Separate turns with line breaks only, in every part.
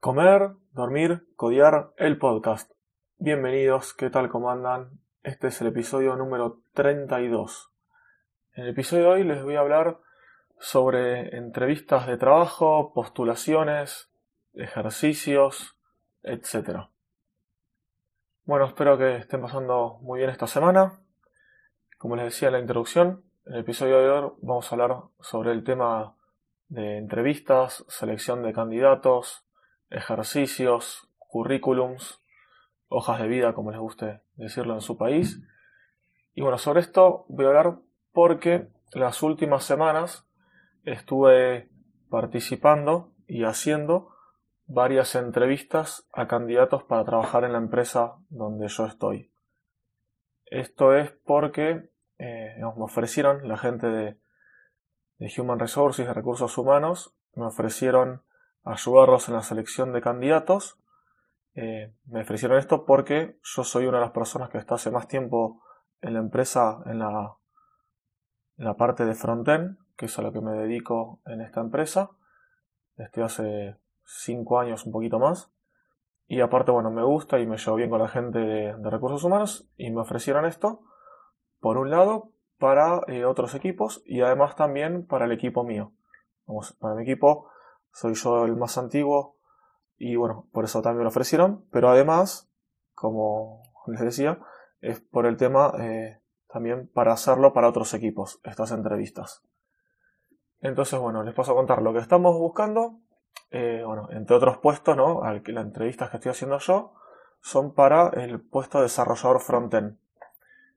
Comer, dormir, codiar, el podcast. Bienvenidos, ¿qué tal? ¿Cómo andan? Este es el episodio número 32. En el episodio de hoy les voy a hablar sobre entrevistas de trabajo, postulaciones, ejercicios, etc. Bueno, espero que estén pasando muy bien esta semana. Como les decía en la introducción, en el episodio de hoy vamos a hablar sobre el tema de entrevistas, selección de candidatos, ejercicios, currículums, hojas de vida, como les guste decirlo en su país. Y bueno, sobre esto voy a hablar porque las últimas semanas estuve participando y haciendo varias entrevistas a candidatos para trabajar en la empresa donde yo estoy. Esto es porque eh, me ofrecieron, la gente de, de Human Resources, de recursos humanos, me ofrecieron ayudarlos en la selección de candidatos. Eh, me ofrecieron esto porque yo soy una de las personas que está hace más tiempo en la empresa, en la, en la parte de frontend, que es a lo que me dedico en esta empresa. Estoy hace cinco años, un poquito más. Y aparte, bueno, me gusta y me llevo bien con la gente de, recursos humanos y me ofrecieron esto, por un lado, para eh, otros equipos y además también para el equipo mío. Vamos, para mi equipo soy yo el más antiguo y bueno, por eso también me lo ofrecieron, pero además, como les decía, es por el tema eh, también para hacerlo para otros equipos, estas entrevistas. Entonces, bueno, les paso a contar lo que estamos buscando. Eh, bueno, entre otros puestos, ¿no? Las entrevistas que estoy haciendo yo son para el puesto de desarrollador frontend.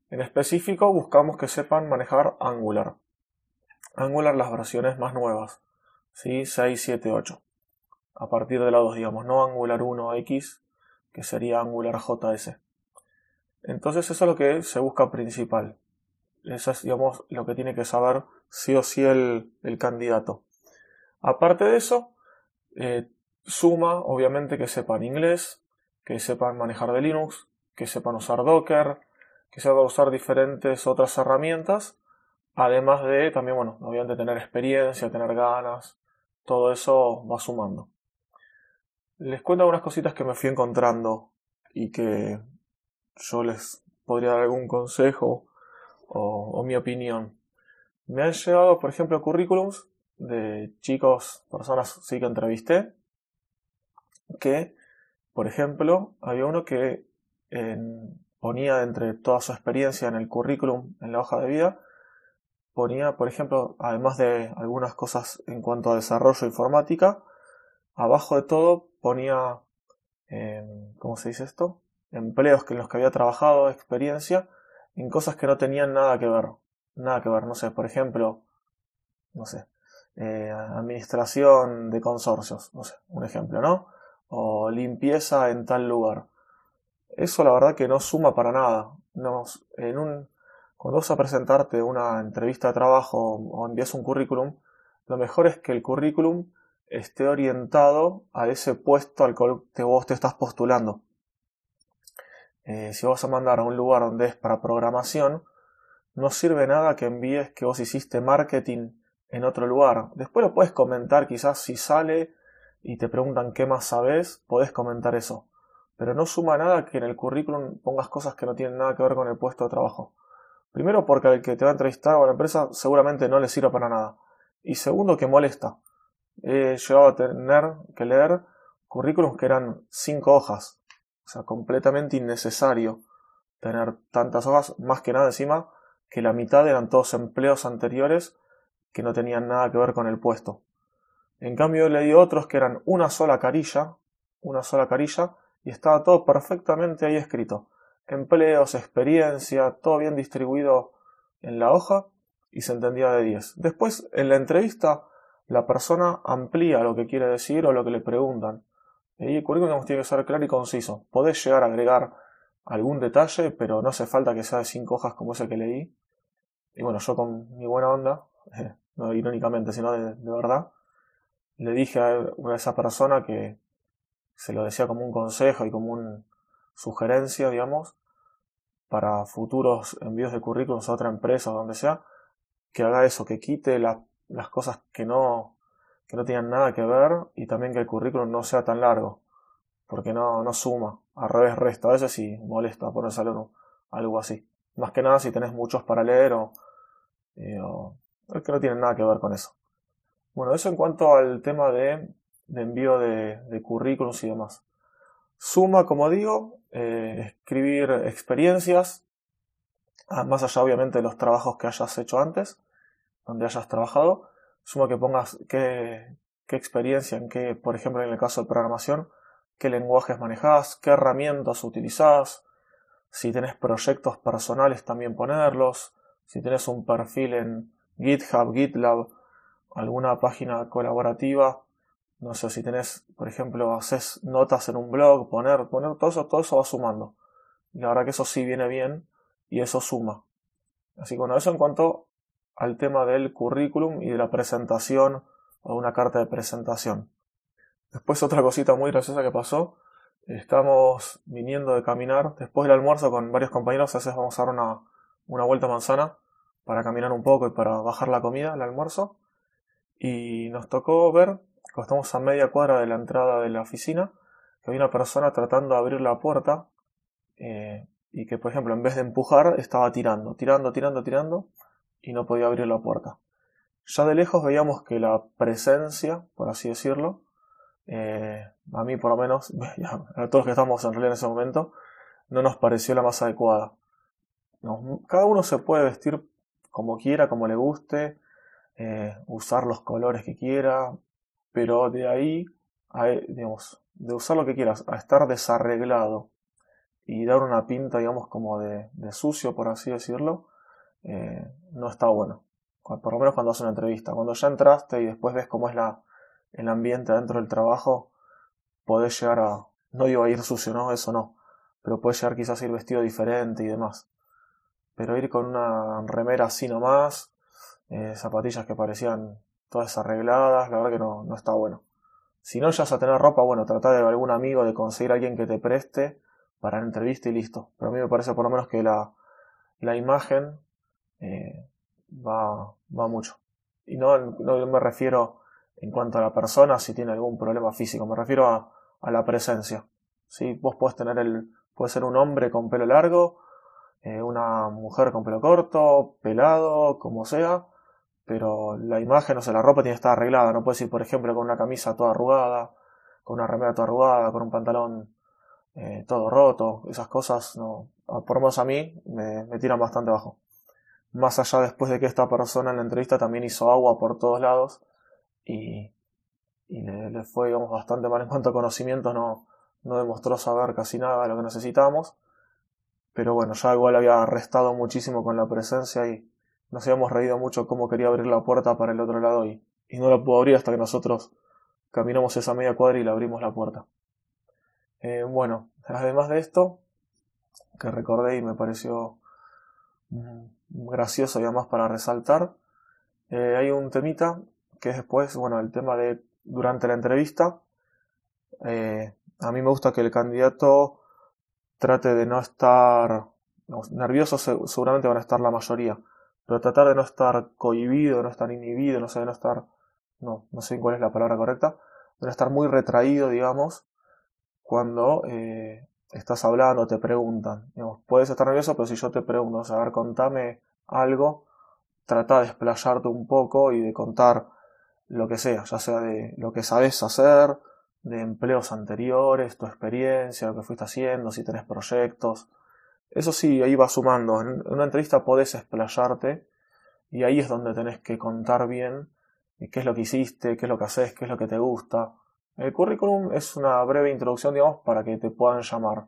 En específico, buscamos que sepan manejar Angular. Angular las versiones más nuevas. ¿Sí? 6, 7, 8. A partir de la 2, digamos, no Angular 1X, que sería Angular JS. Entonces eso es lo que se busca principal. Eso es, digamos, lo que tiene que saber sí o sí el, candidato. Aparte de eso, eh, suma, obviamente, que sepan inglés, que sepan manejar de Linux, que sepan usar Docker, que sepan usar diferentes otras herramientas, además de también, bueno, obviamente tener experiencia, tener ganas, todo eso va sumando. Les cuento algunas cositas que me fui encontrando y que yo les podría dar algún consejo o, mi opinión. Me han llegado, por ejemplo, currículums de chicos, personas sí que entrevisté, que, por ejemplo, había uno que ponía entre toda su experiencia en el currículum, en la hoja de vida, ponía, por ejemplo, además de algunas cosas en cuanto a desarrollo informática, abajo de todo ponía, em, ¿cómo se dice esto? Empleos en los que había trabajado, experiencia, en cosas que no tenían nada que ver. Nada que ver, no sé, por ejemplo, no sé, eh, administración de consorcios, no sé, un ejemplo, ¿no? O limpieza en tal lugar. Eso la verdad que no suma para nada. en un, cuando vas a presentarte una entrevista de trabajo o envías un currículum, lo mejor es que el currículum esté orientado a ese puesto al que vos te estás postulando. Eh, si vas a mandar a un lugar donde es para programación, no sirve nada que envíes que vos hiciste marketing en otro lugar. Después lo puedes comentar, quizás si sale y te preguntan qué más sabes, podés comentar eso. Pero no suma nada que en el currículum pongas cosas que no tienen nada que ver con el puesto de trabajo. Primero porque al que te va a entrevistar a la empresa seguramente no le sirve para nada. Y segundo que molesta. He llegado a tener que leer currículums que eran cinco hojas. O sea, completamente innecesario tener tantas hojas, más que nada encima que la mitad eran todos empleos anteriores que no tenían nada que ver con el puesto. En cambio leí otros que eran una sola carilla, una sola carilla, y estaba todo perfectamente ahí escrito empleos, experiencia, todo bien distribuido en la hoja y se entendía de 10. Después, en la entrevista, la persona amplía lo que quiere decir o lo que le preguntan. Y el currículum tiene que ser claro y conciso. Podés llegar a agregar algún detalle, pero no hace falta que sea de 5 hojas como ese que leí. Y bueno, yo con mi buena onda, no irónicamente, sino de, de verdad, le dije a esa persona que se lo decía como un consejo y como un, sugerencia, digamos, para futuros envíos de currículums a otra empresa o donde sea, que haga eso, que quite las cosas que no, que no tienen nada que ver y también que el currículum no sea tan largo, porque no, no suma, al revés resta, a veces sí molesta ponerse algo, algo así. Más que nada si tenés muchos para leer o, eh, es que no tienen nada que ver con eso. Bueno, eso en cuanto al tema de, de envío de, de, currículums y demás. Suma, como digo, eh, escribir experiencias, ah, más allá obviamente de los trabajos que hayas hecho antes, donde hayas trabajado, suma que pongas qué, qué experiencia, en qué, por ejemplo, en el caso de programación, qué lenguajes manejas, qué herramientas utilizás, si tenés proyectos personales también ponerlos, si tenés un perfil en GitHub, GitLab, alguna página colaborativa, no sé si tenés, por ejemplo, haces notas en un blog, poner, poner todo eso, todo eso va sumando. Y la verdad que eso sí viene bien y eso suma. Así que bueno, eso en cuanto al tema del currículum y de la presentación o una carta de presentación. Después otra cosita muy graciosa que pasó, estamos viniendo de caminar después del almuerzo con varios compañeros, a veces vamos a dar una, una vuelta manzana para caminar un poco y para bajar la comida, el almuerzo. Y nos tocó ver, cuando estamos a media cuadra de la entrada de la oficina, que había una persona tratando de abrir la puerta eh, y que, por ejemplo, en vez de empujar, estaba tirando, tirando, tirando, tirando y no podía abrir la puerta. Ya de lejos veíamos que la presencia, por así decirlo, eh, a mí por lo menos, a todos los que estamos en realidad en ese momento, no nos pareció la más adecuada. cada uno se puede vestir como quiera, como le guste, eh, usar los colores que quiera, pero de ahí, a, digamos, de usar lo que quieras, a estar desarreglado y dar una pinta, digamos, como de, sucio, por así decirlo, eh, no está bueno. Por lo menos cuando haces una entrevista. Cuando ya entraste y después ves cómo es la, el ambiente dentro del trabajo, podés llegar a, no digo a ir sucio, no, eso no, pero puedes llegar quizás a ir vestido diferente y demás. Pero ir con una remera así nomás, eh, zapatillas que parecían todas arregladas, la verdad que no, no está bueno. Si no ya a tener ropa, bueno, trata de algún amigo, de conseguir a alguien que te preste para la entrevista y listo. Pero a mí me parece por lo menos que la, la imagen eh, va, va mucho. Y no, no me refiero en cuanto a la persona si tiene algún problema físico, me refiero a, a la presencia. ¿sí? Vos podés tener el, puede ser un hombre con pelo largo eh, una mujer con pelo corto, pelado, como sea, pero la imagen, o sea, la ropa tiene que estar arreglada, no puedes ir, por ejemplo, con una camisa toda arrugada, con una remera toda arrugada, con un pantalón eh, todo roto, esas cosas, no, por lo menos a mí, me, tiran bastante bajo. Más allá después de que esta persona en la entrevista también hizo agua por todos lados y, le, fue bastante mal en cuanto a conocimientos, no, demostró saber casi nada de lo que necesitábamos pero bueno, ya igual había restado muchísimo con la presencia y nos habíamos reído mucho cómo quería abrir la puerta para el otro lado y, y no la pudo abrir hasta que nosotros caminamos esa media cuadra y le abrimos la puerta. Eh, bueno, además de esto, que recordé y me pareció mm, gracioso y además para resaltar, eh, hay un temita que es después, bueno, el tema de durante la entrevista. Eh, a mí me gusta que el candidato trate de no estar nerviosos, seguramente van a estar la mayoría, pero tratar de no estar cohibido, no estar inhibido, no sé, de no estar, no, no sé cuál es la palabra correcta, de no estar muy retraído, digamos, cuando eh, estás hablando, te preguntan. puedes estar nervioso, pero si yo te pregunto, o a ver, contame algo, trata de explayarte un poco y de contar lo que sea, ya sea de lo que sabes hacer, de empleos anteriores, tu experiencia, lo que fuiste haciendo, si tenés proyectos. Eso sí, ahí va sumando. En una entrevista podés explayarte y ahí es donde tenés que contar bien qué es lo que hiciste, qué es lo que haces, qué es lo que te gusta. El currículum es una breve introducción, digamos, para que te puedan llamar.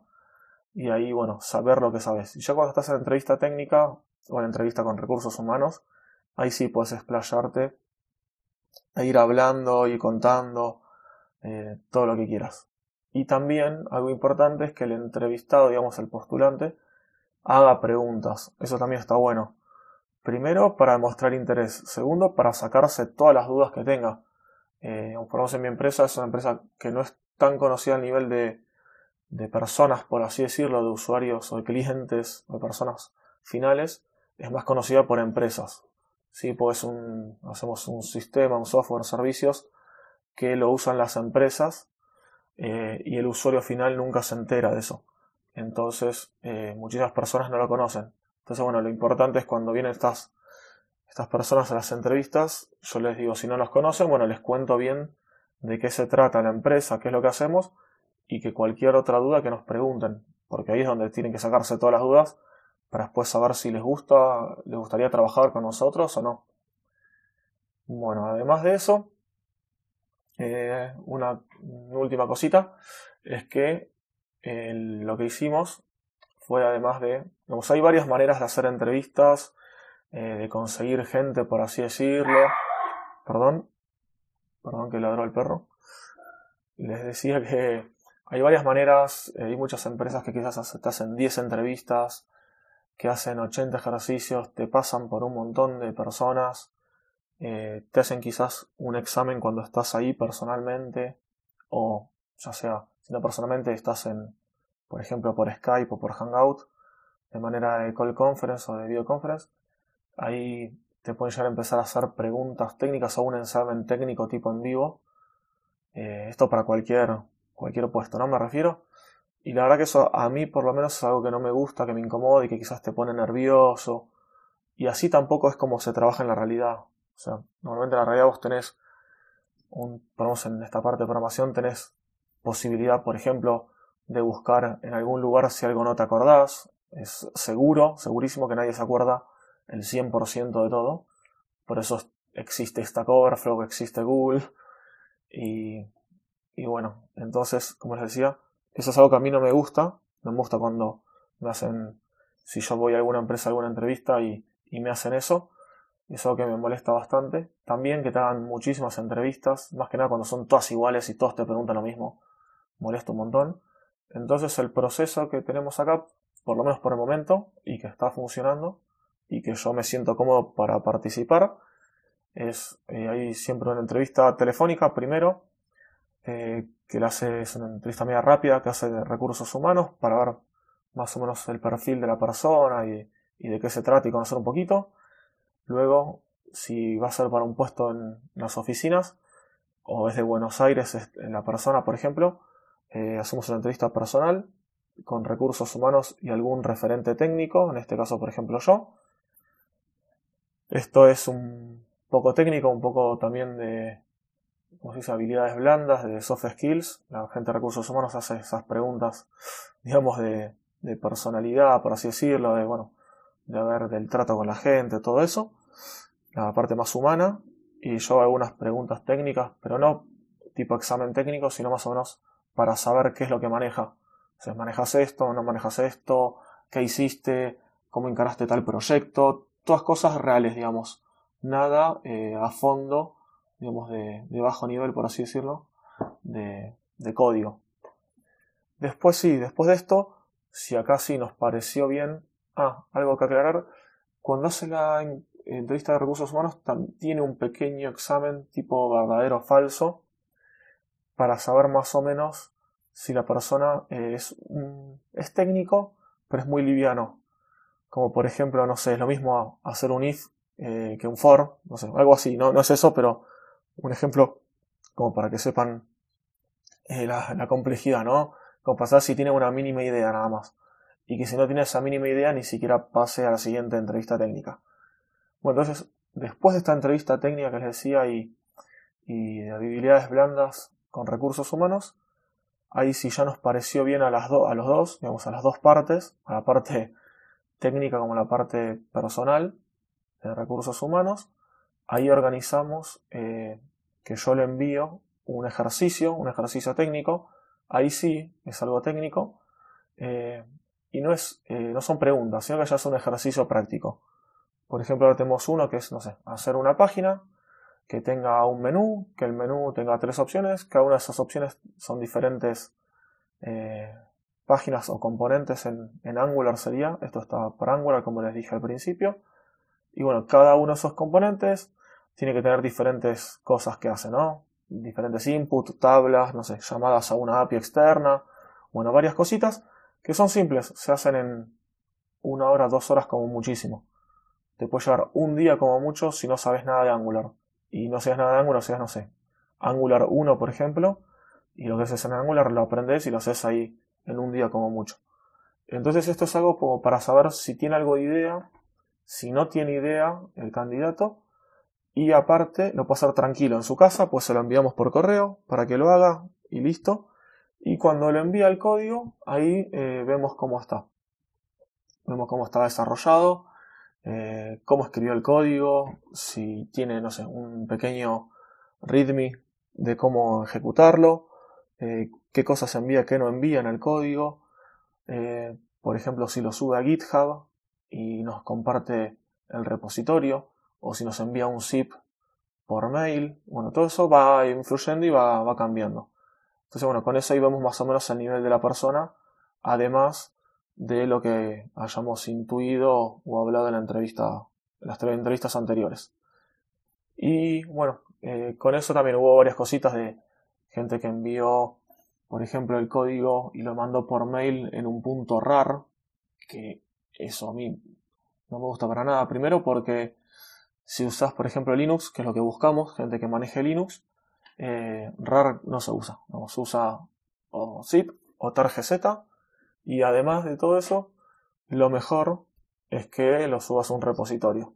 Y ahí, bueno, saber lo que sabes. Y ya cuando estás en entrevista técnica o en entrevista con recursos humanos, ahí sí puedes explayarte e ir hablando y contando eh, todo lo que quieras. Y también algo importante es que el entrevistado, digamos el postulante, haga preguntas. Eso también está bueno. Primero, para demostrar interés. Segundo, para sacarse todas las dudas que tenga. Eh, en mi empresa es una empresa que no es tan conocida a nivel de, de personas, por así decirlo, de usuarios o de clientes o de personas finales. Es más conocida por empresas. Sí, pues un, hacemos un sistema, un software, servicios que lo usan las empresas eh, y el usuario final nunca se entera de eso. Entonces, eh, muchísimas personas no lo conocen. Entonces, bueno, lo importante es cuando vienen estas, estas personas a las entrevistas, yo les digo, si no los conocen, bueno, les cuento bien de qué se trata la empresa, qué es lo que hacemos y que cualquier otra duda que nos pregunten, porque ahí es donde tienen que sacarse todas las dudas para después saber si les gusta, les gustaría trabajar con nosotros o no. Bueno, además de eso, eh, una, última cosita es que lo que hicimos fue además de, hay varias maneras de hacer entrevistas, eh, de conseguir gente, por así decirlo. Perdón, perdón que ladró el perro. Les decía que hay varias maneras, eh, hay muchas empresas que quizás te hacen 10 entrevistas, que hacen 80 ejercicios, te pasan por un montón de personas, eh, te hacen quizás un examen cuando estás ahí personalmente, o ya sea, si no personalmente estás en, por ejemplo, por Skype o por Hangout, de manera de call conference o de videoconference, ahí te pueden llegar a empezar a hacer preguntas técnicas o un examen técnico tipo en vivo. Eh, esto para cualquier, cualquier puesto, ¿no? Me refiero. Y la verdad que eso a mí por lo menos es algo que no me gusta, que me incomoda y que quizás te pone nervioso. Y así tampoco es como se trabaja en la realidad. O sea, normalmente en la realidad vos tenés, un, ponemos en esta parte de programación, tenés posibilidad, por ejemplo, de buscar en algún lugar si algo no te acordás. Es seguro, segurísimo que nadie se acuerda el 100% de todo. Por eso existe Stack Overflow, existe Google. Y, y bueno, entonces, como les decía, eso es algo que a mí no me gusta. No me gusta cuando me hacen, si yo voy a alguna empresa, a alguna entrevista y, y me hacen eso. Es algo que me molesta bastante. También que te hagan muchísimas entrevistas, más que nada cuando son todas iguales y todos te preguntan lo mismo. Molesta un montón. Entonces el proceso que tenemos acá, por lo menos por el momento, y que está funcionando, y que yo me siento cómodo para participar, es eh, hay siempre una entrevista telefónica primero, eh, que le hace, es una entrevista media rápida que hace de recursos humanos para ver más o menos el perfil de la persona y, de qué se trata y conocer un poquito. Luego, si va a ser para un puesto en las oficinas o es de Buenos Aires en la persona, por ejemplo, eh, hacemos una entrevista personal con recursos humanos y algún referente técnico, en este caso, por ejemplo, yo. Esto es un poco técnico, un poco también de, como se dice, habilidades blandas, de soft skills. La gente de recursos humanos hace esas preguntas, digamos, de, personalidad, por así decirlo, de, bueno, de ver del trato con la gente, todo eso. La parte más humana. Y yo hago algunas preguntas técnicas, pero no tipo examen técnico, sino más o menos para saber qué es lo que maneja. Si manejas esto, no manejas esto, qué hiciste, cómo encaraste tal proyecto, todas cosas reales, digamos. Nada eh, a fondo digamos, de, bajo nivel, por así decirlo, de, código. Después sí, después de esto, si acá sí nos pareció bien, ah, algo que aclarar, cuando hace la entrevista de recursos humanos tiene un pequeño examen tipo verdadero o falso para saber más o menos si la persona es, es técnico, pero es muy liviano. Como por ejemplo, no sé, es lo mismo hacer un if eh, que un for, no sé, algo así, no, no es eso, pero un ejemplo como para que sepan eh, la, complejidad, ¿no? Como pasar si tiene una mínima idea nada más. Y que si no tiene esa mínima idea ni siquiera pase a la siguiente entrevista técnica. Bueno, entonces, después de esta entrevista técnica que les decía y, y de habilidades blandas con recursos humanos, ahí sí ya nos pareció bien a, las a los dos, digamos, a las dos partes, a la parte técnica como la parte personal de recursos humanos, ahí organizamos eh, que yo le envío un ejercicio, un ejercicio técnico, ahí sí es algo técnico, eh, y no, es, eh, no son preguntas, sino que ya es un ejercicio práctico. Por ejemplo, ahora tenemos uno que es, no sé, hacer una página que tenga un menú, que el menú tenga tres opciones, cada una de esas opciones son diferentes páginas o componentes en, en Angular sería, esto está por Angular como les dije al principio, y bueno, cada uno de esos componentes tiene que tener diferentes cosas que hace, ¿no? Diferentes inputs, tablas, no sé, llamadas a una API externa, bueno, varias cositas que son simples, se hacen en una hora, dos horas como muchísimo. Te puede llevar un día como mucho si no sabes nada de Angular. Y no sabes nada de Angular, seas, no sé, Angular 1, por ejemplo, y lo que haces en Angular lo aprendes y lo haces ahí en un día como mucho. Entonces esto es algo como para saber si tiene algo de idea, si no tiene idea el candidato, y aparte lo puede hacer tranquilo en su casa, pues se lo enviamos por correo para que lo haga y listo. Y cuando lo envía el código, ahí eh, vemos cómo está. Vemos cómo está desarrollado, eh, cómo escribió el código, si tiene, no sé, un pequeño readme de cómo ejecutarlo, eh, qué cosas envía, qué no envía en el código. Eh, por ejemplo, si lo sube a GitHub y nos comparte el repositorio, o si nos envía un zip por mail. Bueno, todo eso va influyendo y va, cambiando. Entonces, bueno, con eso ahí vemos más o menos el nivel de la persona, además de lo que hayamos intuido o hablado en la entrevista, en las entrevistas anteriores. Y bueno, eh, con eso también hubo varias cositas de gente que envió, por ejemplo, el código y lo mandó por mail en un punto RAR, que eso a mí no me gusta para nada. Primero porque si usas, por ejemplo, Linux, que es lo que buscamos, gente que maneje Linux, eh, RAR no se usa. No, se usa o zip o targz y además de todo eso, lo mejor es que lo subas a un repositorio.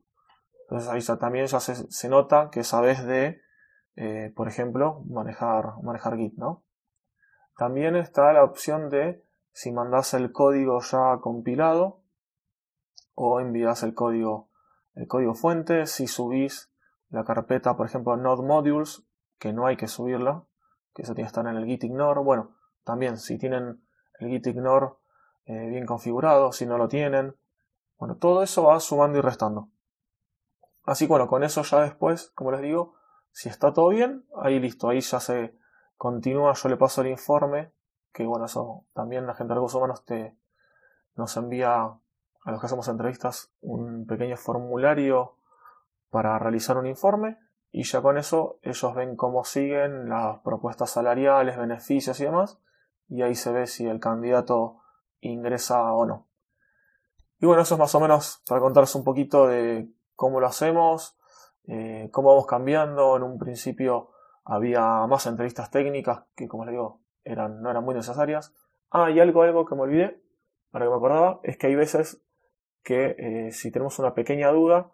Entonces ahí también ya se, nota que sabes de, eh, por ejemplo, manejar, manejar Git, ¿no? También está la opción de si mandas el código ya compilado o envías el código, el código fuente, si subís la carpeta, por ejemplo, Node Modules, que no hay que subirla, que eso tiene que estar en el git ignore. Bueno, también si tienen el git ignore eh, bien configurado, si no lo tienen. Bueno, todo eso va sumando y restando. Así que bueno, con eso ya después, como les digo, si está todo bien, ahí listo, ahí ya se continúa, yo le paso el informe, que bueno, eso también la gente de recursos humanos te, nos envía a los que hacemos entrevistas un pequeño formulario para realizar un informe y ya con eso ellos ven cómo siguen las propuestas salariales, beneficios y demás y ahí se ve si el candidato ingresa o no. Y bueno, eso es más o menos para contaros un poquito de cómo lo hacemos, eh, cómo vamos cambiando. En un principio había más entrevistas técnicas que, como les digo, eran, no eran muy necesarias. Ah, y algo, algo que me olvidé, para que me acordaba, es que hay veces que eh, si tenemos una pequeña duda,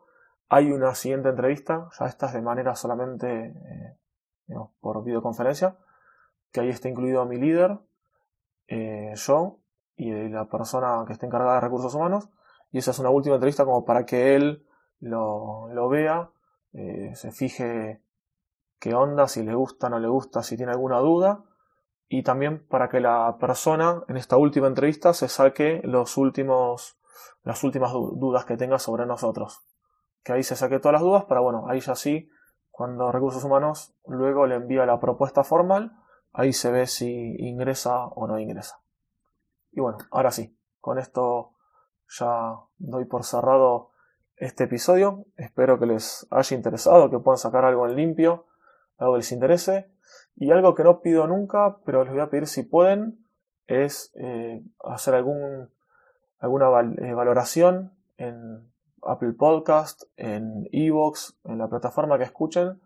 hay una siguiente entrevista, ya estas de manera solamente eh, por videoconferencia, que ahí está incluido mi líder, yo y la persona que está encargada de recursos humanos. Y esa es una última entrevista como para que él lo, lo vea, eh, se fije qué onda, si le gusta, no le gusta, si tiene alguna duda. Y también para que la persona en esta última entrevista se saque los últimos, las últimas dudas que tenga sobre nosotros. Que ahí se saque todas las dudas para, bueno, ahí ya sí, cuando recursos humanos luego le envía la propuesta formal, ahí se ve si ingresa o no ingresa. Y bueno, ahora sí, con esto ya doy por cerrado este episodio. Espero que les haya interesado, que puedan sacar algo en limpio, algo que les interese. Y algo que no pido nunca, pero les voy a pedir si pueden, es eh, hacer alguna eh, valoración en Apple Podcast, en Evox, en la plataforma que escuchen.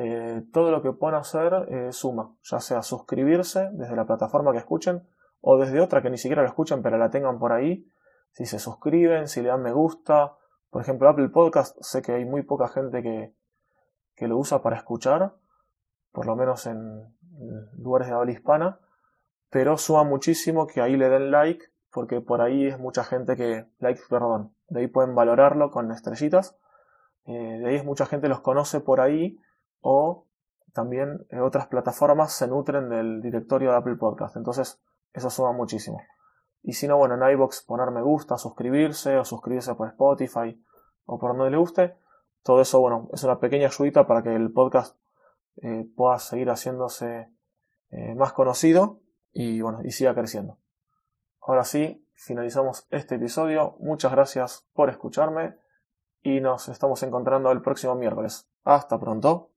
Eh, todo lo que puedan hacer suma, ya sea suscribirse desde la plataforma que escuchen o desde otra que ni siquiera lo escuchan pero la tengan por ahí, si se suscriben, si le dan me gusta. Por ejemplo, Apple Podcast, sé que hay muy poca gente que, que lo usa para escuchar, por lo menos en lugares de habla hispana, pero suma muchísimo que ahí le den like, porque por ahí es mucha gente que, like, perdón, de ahí pueden valorarlo con estrellitas, eh, de ahí es mucha gente los conoce por ahí, o también en otras plataformas se nutren del directorio de Apple Podcast. Entonces, eso suma muchísimo. Y si no, bueno, en iBox poner me gusta, suscribirse o suscribirse por Spotify o por donde le guste. Todo eso, bueno, es una pequeña ayudita para que el podcast eh, pueda seguir haciéndose eh, más conocido y bueno, y siga creciendo. Ahora sí, finalizamos este episodio. Muchas gracias por escucharme y nos estamos encontrando el próximo miércoles. Hasta pronto.